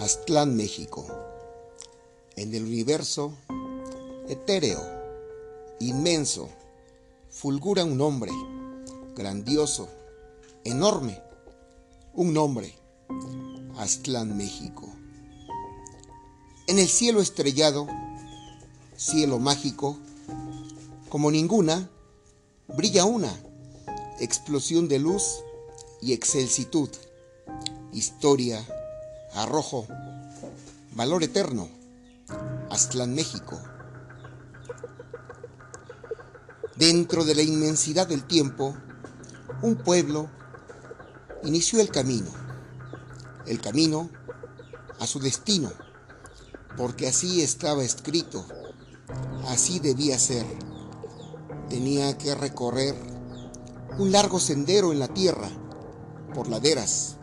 Aztlán, México. En el universo etéreo, inmenso, fulgura un hombre, grandioso, enorme, un nombre, Aztlán, México. En el cielo estrellado, cielo mágico, como ninguna, brilla una explosión de luz y excelsitud, historia, arrojo, valor eterno, Aztlán, México. Dentro de la inmensidad del tiempo, un pueblo inició el camino, el camino a su destino, porque así estaba escrito, así debía ser. Tenía que recorrer un largo sendero en la tierra, por laderas,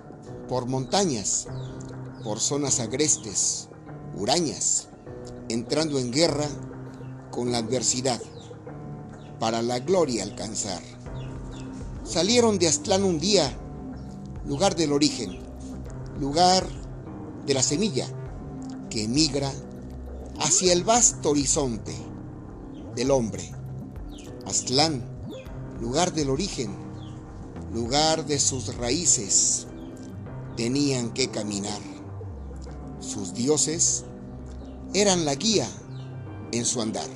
por montañas, por zonas agrestes, hurañas, entrando en guerra con la adversidad, para la gloria alcanzar. Salieron de Aztlán un día, lugar del origen, lugar de la semilla que emigra hacia el vasto horizonte del hombre. Aztlán, lugar del origen, lugar de sus raíces, tenían que caminar. Sus dioses eran la guía en su andar.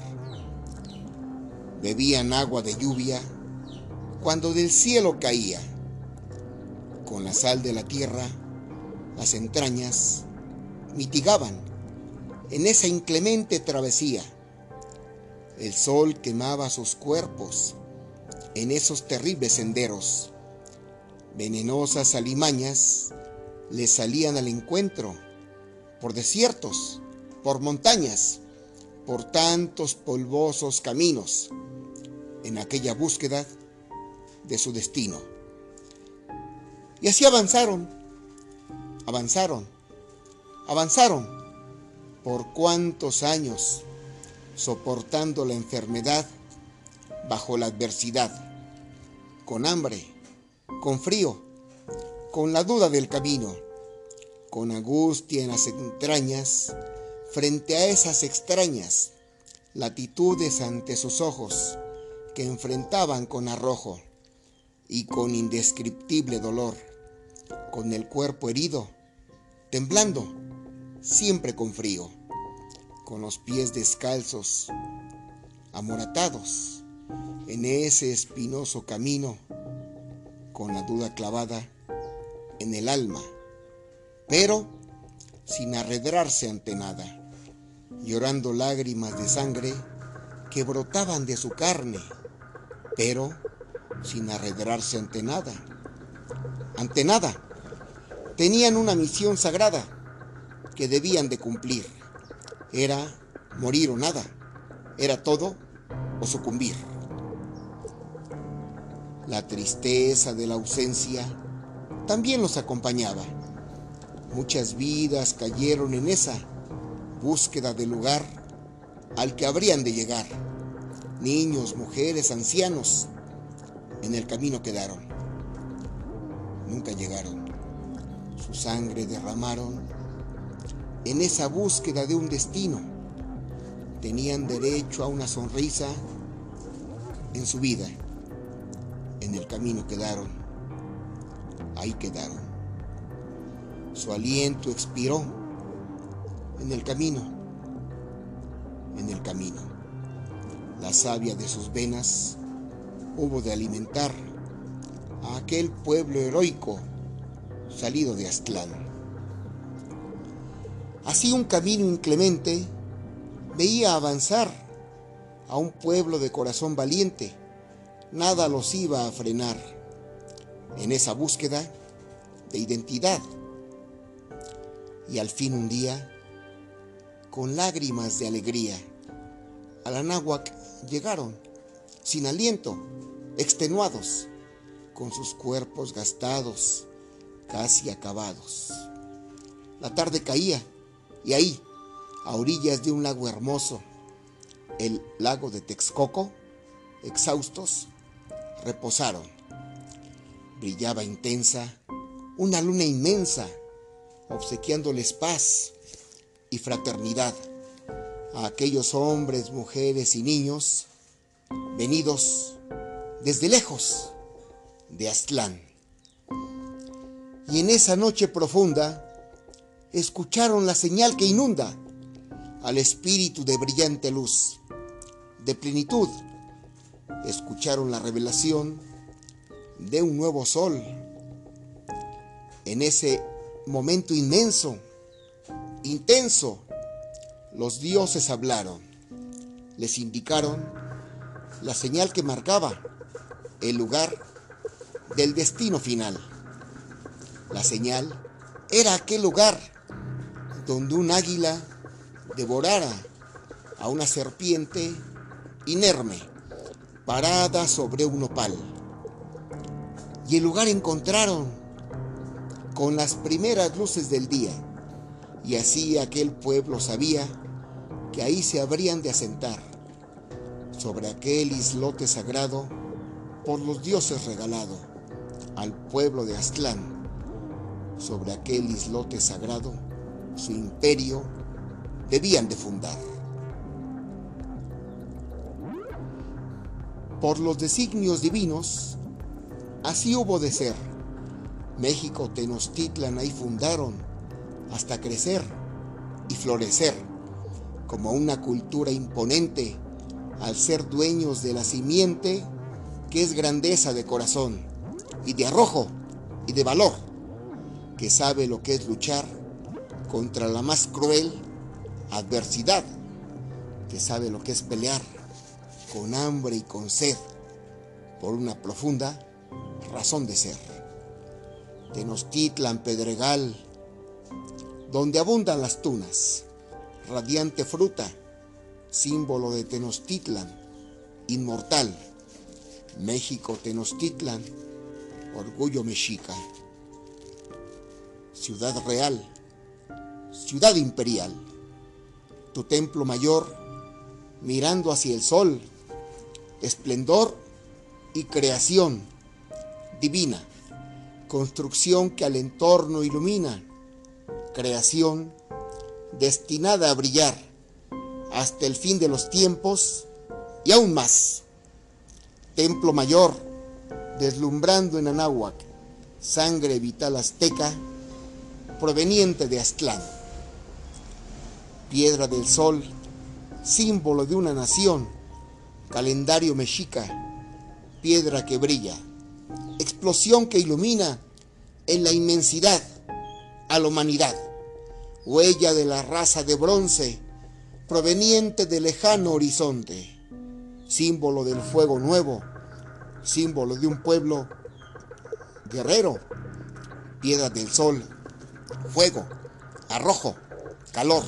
Bebían agua de lluvia cuando del cielo caía. Con la sal de la tierra, las entrañas mitigaban en esa inclemente travesía. El sol quemaba sus cuerpos en esos terribles senderos. Venenosas alimañas le salían al encuentro por desiertos, por montañas, por tantos polvosos caminos, en aquella búsqueda de su destino. Y así avanzaron, avanzaron, avanzaron por cuántos años soportando la enfermedad bajo la adversidad, con hambre, con frío, con la duda del camino, con angustia en las entrañas, frente a esas extrañas latitudes ante sus ojos que enfrentaban con arrojo y con indescriptible dolor, con el cuerpo herido, temblando, siempre con frío, con los pies descalzos, amoratados, en ese espinoso camino, con la duda clavada en el alma, pero sin arredrarse ante nada, llorando lágrimas de sangre que brotaban de su carne, pero sin arredrarse ante nada. Ante nada. Tenían una misión sagrada que debían de cumplir. Era morir o nada. Era todo o sucumbir. La tristeza de la ausencia también los acompañaba. Muchas vidas cayeron en esa búsqueda del lugar al que habrían de llegar. Niños, mujeres, ancianos, en el camino quedaron. Nunca llegaron. Su sangre derramaron en esa búsqueda de un destino. Tenían derecho a una sonrisa en su vida. En el camino quedaron. Ahí quedaron. Su aliento expiró en el camino. En el camino. La savia de sus venas hubo de alimentar a aquel pueblo heroico salido de Aztlán. Así un camino inclemente veía avanzar a un pueblo de corazón valiente. Nada los iba a frenar en esa búsqueda de identidad. Y al fin un día, con lágrimas de alegría, a la náhuac llegaron, sin aliento, extenuados, con sus cuerpos gastados, casi acabados. La tarde caía y ahí, a orillas de un lago hermoso, el lago de Texcoco, exhaustos, reposaron. Brillaba intensa una luna inmensa, obsequiándoles paz y fraternidad a aquellos hombres, mujeres y niños venidos desde lejos de Aztlán. Y en esa noche profunda escucharon la señal que inunda al espíritu de brillante luz, de plenitud. Escucharon la revelación de un nuevo sol. En ese momento inmenso, intenso, los dioses hablaron, les indicaron la señal que marcaba el lugar del destino final. La señal era aquel lugar donde un águila devorara a una serpiente inerme parada sobre un opal. Y el lugar encontraron con las primeras luces del día. Y así aquel pueblo sabía que ahí se habrían de asentar, sobre aquel islote sagrado por los dioses regalado al pueblo de Aztlán, sobre aquel islote sagrado su imperio debían de fundar. Por los designios divinos, así hubo de ser. México, Tenochtitlan ahí fundaron hasta crecer y florecer como una cultura imponente al ser dueños de la simiente que es grandeza de corazón y de arrojo y de valor, que sabe lo que es luchar contra la más cruel adversidad, que sabe lo que es pelear con hambre y con sed por una profunda razón de ser. Tenochtitlan, Pedregal, donde abundan las tunas, radiante fruta, símbolo de Tenochtitlan, inmortal. México, Tenochtitlan, orgullo mexica. Ciudad real, ciudad imperial, tu templo mayor mirando hacia el sol, esplendor y creación divina, construcción que al entorno ilumina, creación destinada a brillar hasta el fin de los tiempos y aún más. Templo mayor, deslumbrando en Anáhuac, sangre vital azteca proveniente de Aztlán. Piedra del sol, símbolo de una nación, calendario mexica, piedra que brilla, explosión que ilumina en la inmensidad a la humanidad, huella de la raza de bronce, proveniente del lejano horizonte, símbolo del fuego nuevo, símbolo de un pueblo guerrero, piedra del sol, fuego, arrojo, calor.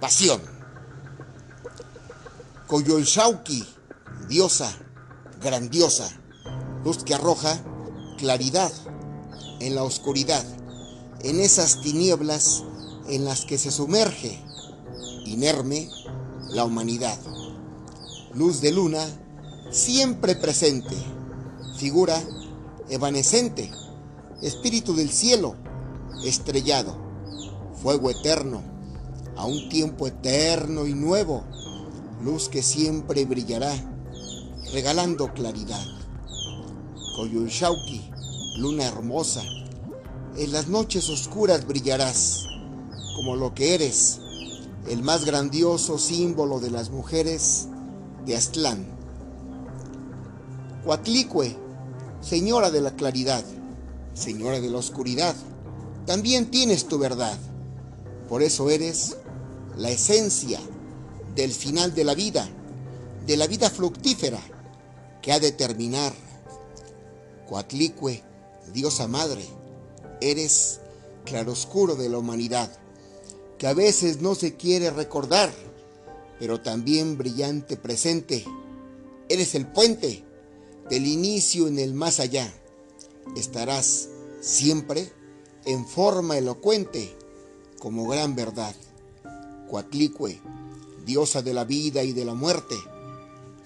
Pasión. Coyolxauqui, diosa, grandiosa, luz que arroja claridad en la oscuridad, en esas tinieblas en las que se sumerge, inerme, la humanidad. Luz de luna, siempre presente, figura evanescente, espíritu del cielo, estrellado, fuego eterno, a un tiempo eterno y nuevo, luz que siempre brillará, regalando claridad. Coyunxauqui, luna hermosa, en las noches oscuras brillarás, como lo que eres, el más grandioso símbolo de las mujeres de Aztlán. Coatlicue, señora de la claridad, señora de la oscuridad, también tienes tu verdad. Por eso eres la esencia del final de la vida, de la vida fructífera que ha de terminar. Coatlicue, diosa madre, eres claroscuro de la humanidad, que a veces no se quiere recordar, pero también brillante presente. Eres el puente del inicio en el más allá. Estarás siempre en forma elocuente como gran verdad. Coatlicue, diosa de la vida y de la muerte,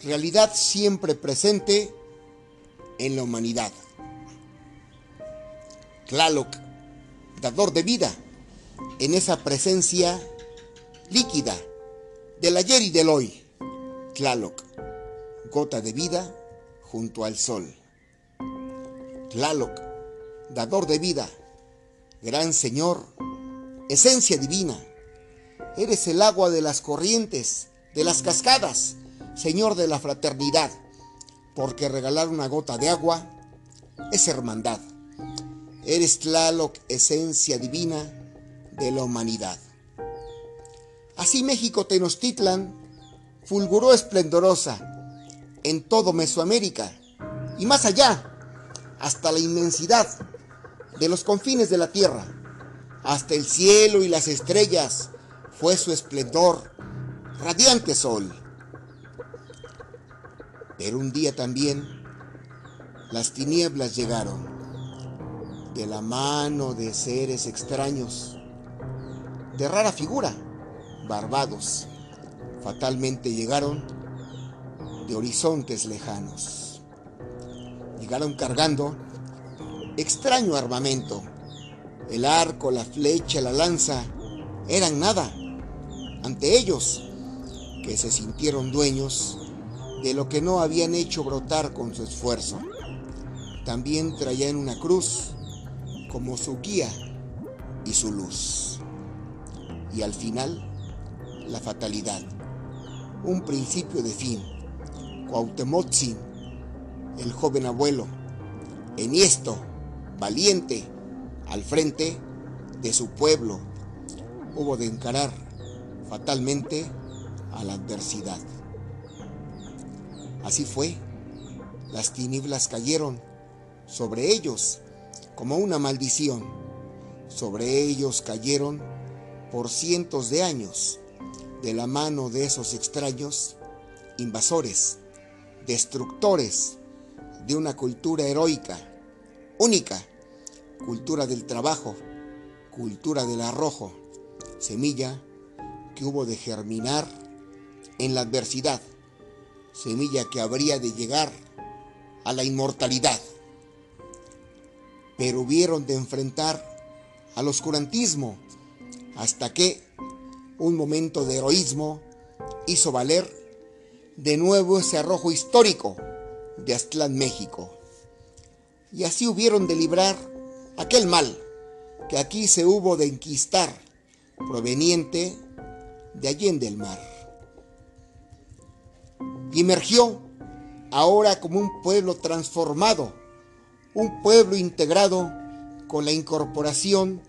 realidad siempre presente en la humanidad. Tlaloc, dador de vida, en esa presencia líquida del ayer y del hoy. Tlaloc, gota de vida junto al sol. Tlaloc, dador de vida, gran Señor, esencia divina. Eres el agua de las corrientes, de las cascadas, Señor de la fraternidad, porque regalar una gota de agua es hermandad. Eres Tlaloc, esencia divina de la humanidad. Así México Tenochtitlan fulguró esplendorosa en todo Mesoamérica y más allá, hasta la inmensidad de los confines de la tierra, hasta el cielo y las estrellas fue su esplendor, radiante sol. Pero un día también las tinieblas llegaron de la mano de seres extraños, de rara figura, barbados, fatalmente llegaron de horizontes lejanos. Llegaron cargando extraño armamento. El arco, la flecha, la lanza eran nada ante ellos, que se sintieron dueños de lo que no habían hecho brotar con su esfuerzo. También traían una cruz como su guía y su luz. Y al final, la fatalidad, un principio de fin. Cuauhtemotzin, el joven abuelo, enhiesto, valiente, al frente de su pueblo, hubo de encarar fatalmente a la adversidad. Así fue, las tinieblas cayeron sobre ellos como una maldición. Sobre ellos cayeron por cientos de años de la mano de esos extraños invasores, destructores de una cultura heroica, única, cultura del trabajo, cultura del arrojo, semilla que hubo de germinar en la adversidad, semilla que habría de llegar a la inmortalidad. Pero hubieron de enfrentar al oscurantismo hasta que un momento de heroísmo hizo valer de nuevo ese arrojo histórico de Aztlán, México. Y así hubieron de librar aquel mal que aquí se hubo de enquistar, proveniente de Allende el mar. Y emergió ahora como un pueblo transformado, un pueblo integrado con la incorporación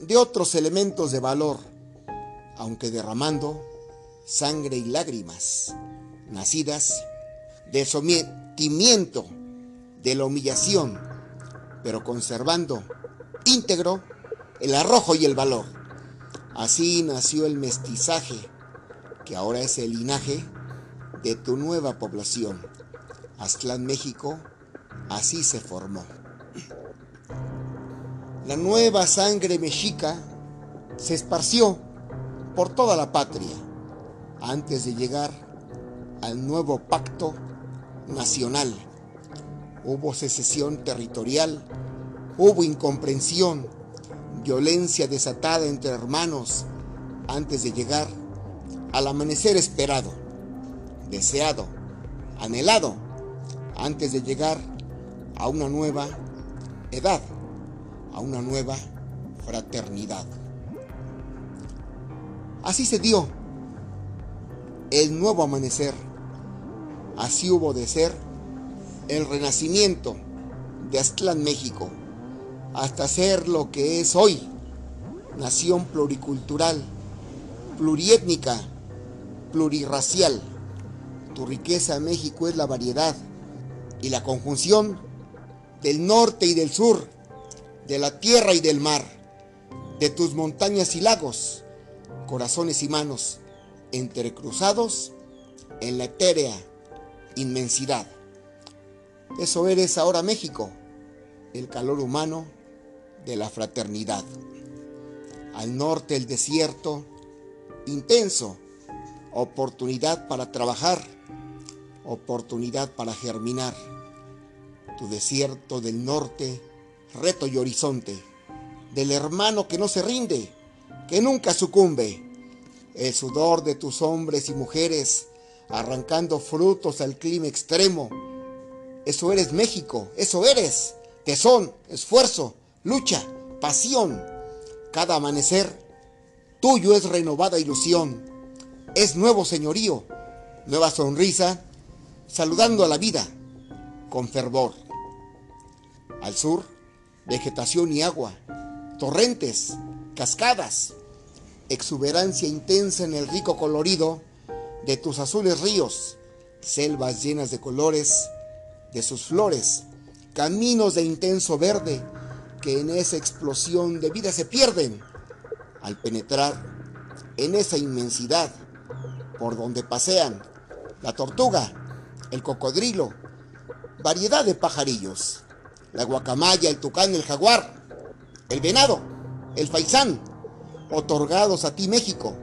de otros elementos de valor aunque derramando sangre y lágrimas, nacidas del sometimiento, de la humillación, pero conservando íntegro el arrojo y el valor. Así nació el mestizaje, que ahora es el linaje de tu nueva población. Aztlán, México, así se formó. La nueva sangre mexica se esparció por toda la patria antes de llegar al nuevo pacto nacional. Hubo secesión territorial, hubo incomprensión, violencia desatada entre hermanos antes de llegar al amanecer esperado, deseado, anhelado, antes de llegar a una nueva edad, a una nueva fraternidad. Así se dio el nuevo amanecer. Así hubo de ser el renacimiento de Aztlán, México, hasta ser lo que es hoy, nación pluricultural, pluriétnica, plurirracial. Tu riqueza, México, es la variedad y la conjunción del norte y del sur, de la tierra y del mar, de tus montañas y lagos, corazones y manos entrecruzados en la etérea inmensidad. Eso eres ahora México, el calor humano de la fraternidad. Al norte el desierto, intenso, oportunidad para trabajar, oportunidad para germinar. Tu desierto del norte, reto y horizonte, del hermano que no se rinde, que nunca sucumbe. El sudor de tus hombres y mujeres arrancando frutos al clima extremo. Eso eres México, eso eres. Tesón, esfuerzo, lucha, pasión. Cada amanecer tuyo es renovada ilusión. Es nuevo señorío, nueva sonrisa, saludando a la vida con fervor. Al sur, vegetación y agua, torrentes, cascadas, exuberancia intensa en el rico colorido de tus azules ríos, selvas llenas de colores, de sus flores, caminos de intenso verde que en esa explosión de vida se pierden al penetrar en esa inmensidad por donde pasean la tortuga, el cocodrilo, variedad de pajarillos, la guacamaya, el tucán, el jaguar, el venado, el faisán, otorgados a ti México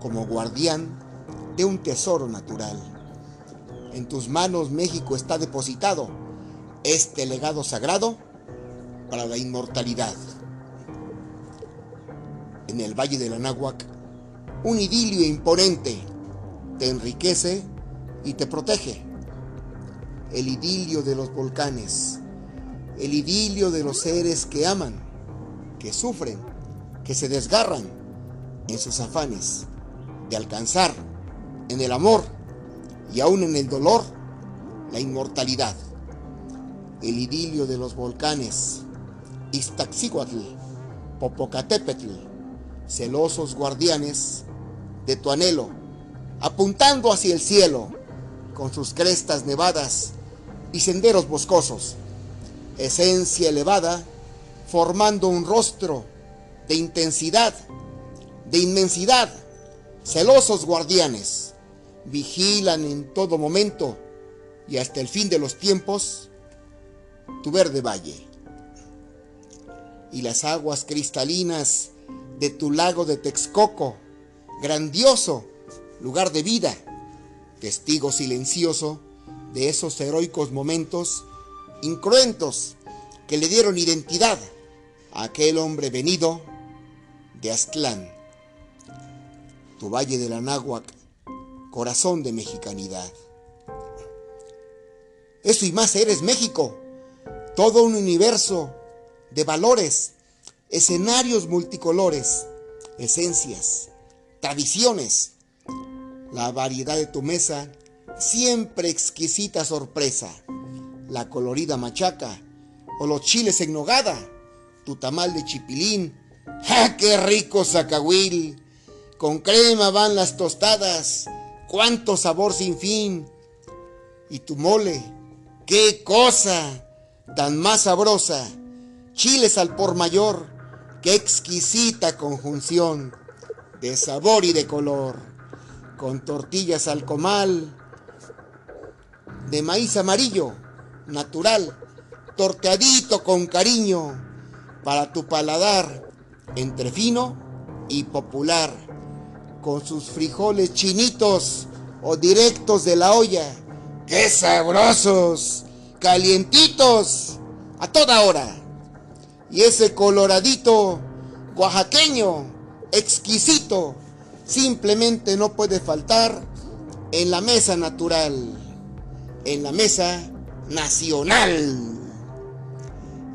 como guardián de un tesoro natural. En tus manos México está depositado este legado sagrado para la inmortalidad. En el Valle del Anáhuac, un idilio imponente te enriquece y te protege. El idilio de los volcanes, el idilio de los seres que aman, que sufren, que se desgarran en sus afanes de alcanzar en el amor y aún en el dolor la inmortalidad. El idilio de los volcanes, Iztaccíhuatl, Popocatépetl, celosos guardianes de tu anhelo, apuntando hacia el cielo con sus crestas nevadas y senderos boscosos, esencia elevada, formando un rostro de intensidad, de inmensidad, celosos guardianes vigilan en todo momento y hasta el fin de los tiempos tu verde valle. Y las aguas cristalinas de tu lago de Texcoco, grandioso lugar de vida, testigo silencioso de esos heroicos momentos incruentos que le dieron identidad a aquel hombre venido de Aztlán, tu valle del Anáhuac corazón de mexicanidad. Eso y más eres México, todo un universo de valores, escenarios multicolores, esencias, tradiciones. La variedad de tu mesa, siempre exquisita sorpresa. La colorida machaca o los chiles en nogada, tu tamal de chipilín. ¡Ja, qué rico zacahuil! Con crema van las tostadas cuánto sabor sin fin. Y tu mole, qué cosa tan más sabrosa. Chiles al por mayor, qué exquisita conjunción de sabor y de color. Con tortillas al comal, de maíz amarillo, natural, torteadito con cariño, para tu paladar, entre fino y popular con sus frijoles chinitos o directos de la olla. ¡Qué sabrosos! Calientitos a toda hora. Y ese coloradito oaxaqueño, exquisito, simplemente no puede faltar en la mesa natural, en la mesa nacional.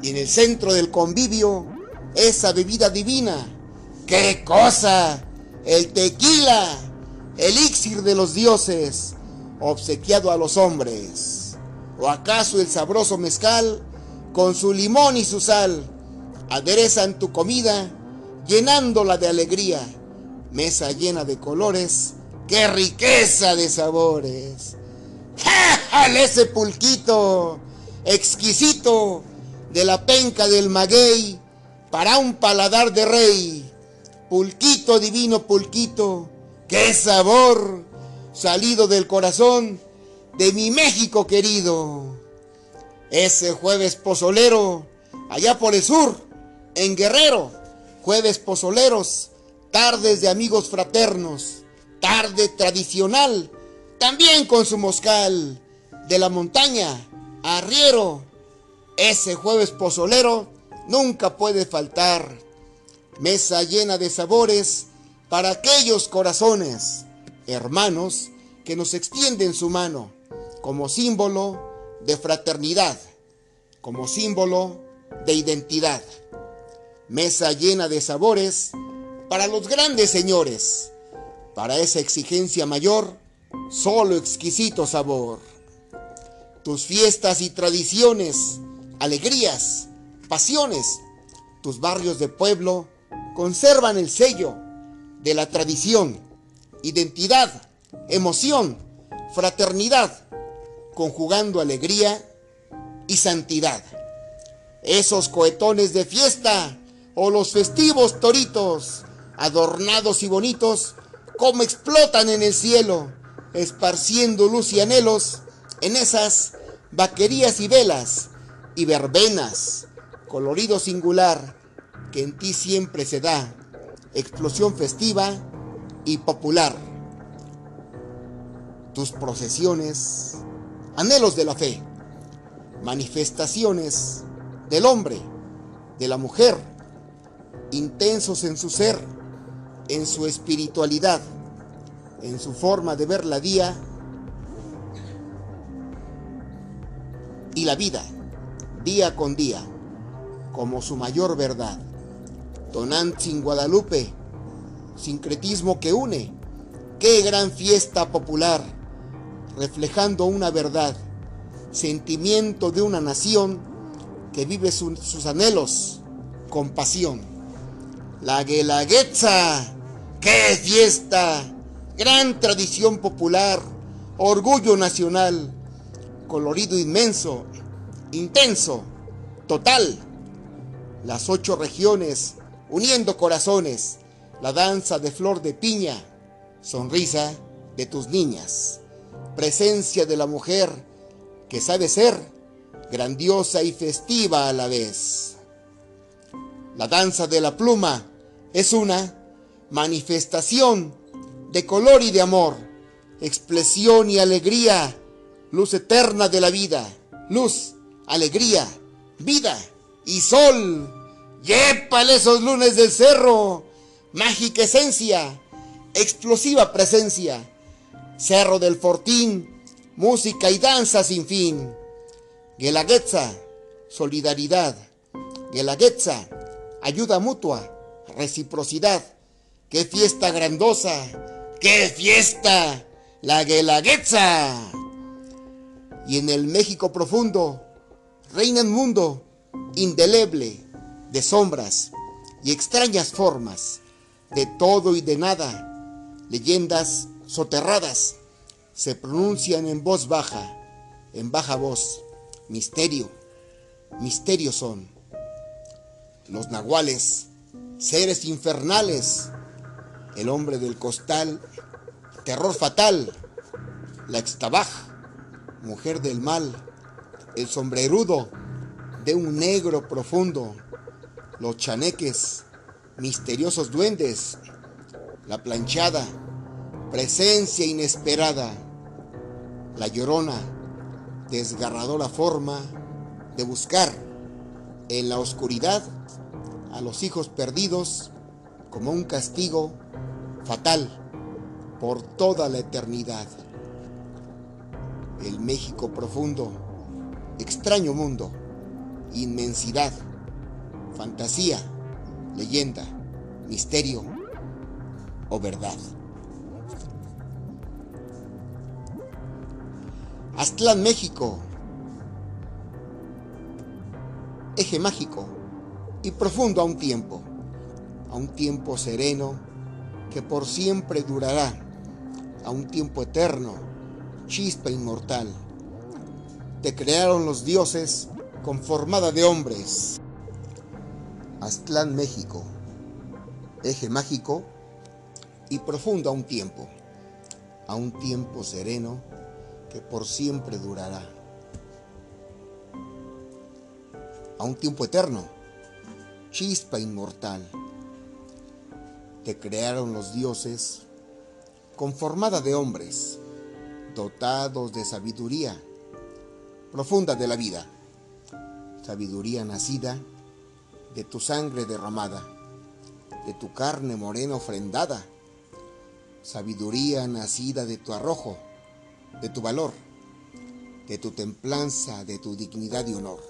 Y en el centro del convivio, esa bebida divina. ¡Qué cosa! el tequila, elixir de los dioses, obsequiado a los hombres. ¿O acaso el sabroso mezcal, con su limón y su sal, aderezan tu comida, llenándola de alegría? Mesa llena de colores, qué riqueza de sabores. ¡Jale ese pulquito exquisito de la penca del maguey para un paladar de rey! Pulquito, divino pulquito, qué sabor salido del corazón de mi México querido. Ese jueves pozolero, allá por el sur, en Guerrero, jueves pozoleros, tardes de amigos fraternos, tarde tradicional, también con su moscal, de la montaña, arriero. Ese jueves pozolero nunca puede faltar mesa llena de sabores para aquellos corazones, hermanos, que nos extienden su mano como símbolo de fraternidad, como símbolo de identidad. Mesa llena de sabores para los grandes señores, para esa exigencia mayor, solo exquisito sabor. Tus fiestas y tradiciones, alegrías, pasiones, tus barrios de pueblo conservan el sello de la tradición, identidad, emoción, fraternidad, conjugando alegría y santidad. Esos cohetones de fiesta o los festivos toritos, adornados y bonitos, como explotan en el cielo, esparciendo luz y anhelos en esas vaquerías y velas y verbenas, colorido singular que en ti siempre se da, explosión festiva y popular. Tus procesiones, anhelos de la fe, manifestaciones del hombre, de la mujer, intensos en su ser, en su espiritualidad, en su forma de ver la día y la vida, día con día, como su mayor verdad. Tonantzin Guadalupe, sincretismo que une, qué gran fiesta popular, reflejando una verdad, sentimiento de una nación que vive sus anhelos con pasión. La Guelaguetza, qué fiesta, gran tradición popular, orgullo nacional, colorido inmenso, intenso, total. Las ocho regiones uniendo corazones, la danza de flor de piña, sonrisa de tus niñas, presencia de la mujer que sabe ser grandiosa y festiva a la vez. La danza de la pluma es una manifestación de color y de amor, expresión y alegría, luz eterna de la vida, luz, alegría, vida y sol. Yépale esos lunes del cerro, mágica esencia, explosiva presencia, cerro del fortín, música y danza sin fin. Guelaguetza, solidaridad. Guelaguetza, ayuda mutua, reciprocidad. ¡Qué fiesta grandosa! ¡Qué fiesta! La Guelaguetza. Y en el México profundo reina mundo indeleble de sombras y extrañas formas, de todo y de nada, leyendas soterradas se pronuncian en voz baja, en baja voz, misterio, misterio son. Los nahuales, seres infernales, el hombre del costal, terror fatal, la extabaj, mujer del mal, el sombrerudo de un negro profundo, los chaneques, misteriosos duendes, la planchada, presencia inesperada, la llorona, desgarradora forma de buscar en la oscuridad a los hijos perdidos como un castigo fatal por toda la eternidad. El México profundo, extraño mundo, inmensidad, fantasía, leyenda, misterio o verdad. Aztlán, México, eje mágico y profundo a un tiempo, a un tiempo sereno que por siempre durará, a un tiempo eterno, chispa inmortal. Te crearon los dioses con formada de hombres. Aztlán, México, eje mágico y profundo a un tiempo, a un tiempo sereno que por siempre durará, a un tiempo eterno, chispa inmortal te crearon los dioses, conformada de hombres, dotados de sabiduría profunda de la vida, sabiduría nacida de tu sangre derramada, de tu carne morena ofrendada, sabiduría nacida de tu arrojo, de tu valor, de tu templanza, de tu dignidad y honor.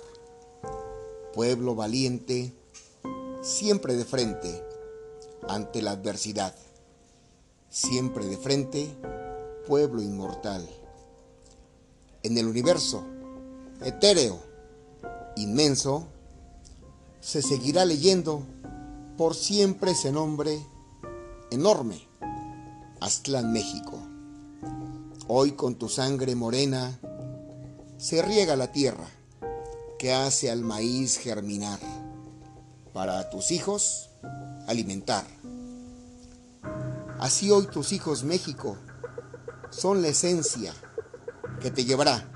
Pueblo valiente, siempre de frente ante la adversidad, siempre de frente, pueblo inmortal. En el universo, etéreo, inmenso, se seguirá leyendo por siempre ese nombre enorme, Aztlán, México. Hoy con tu sangre morena se riega la tierra que hace al maíz germinar, para tus hijos alimentar. Así hoy tus hijos México son la esencia que te llevará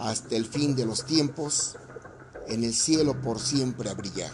hasta el fin de los tiempos en el cielo por siempre a brillar.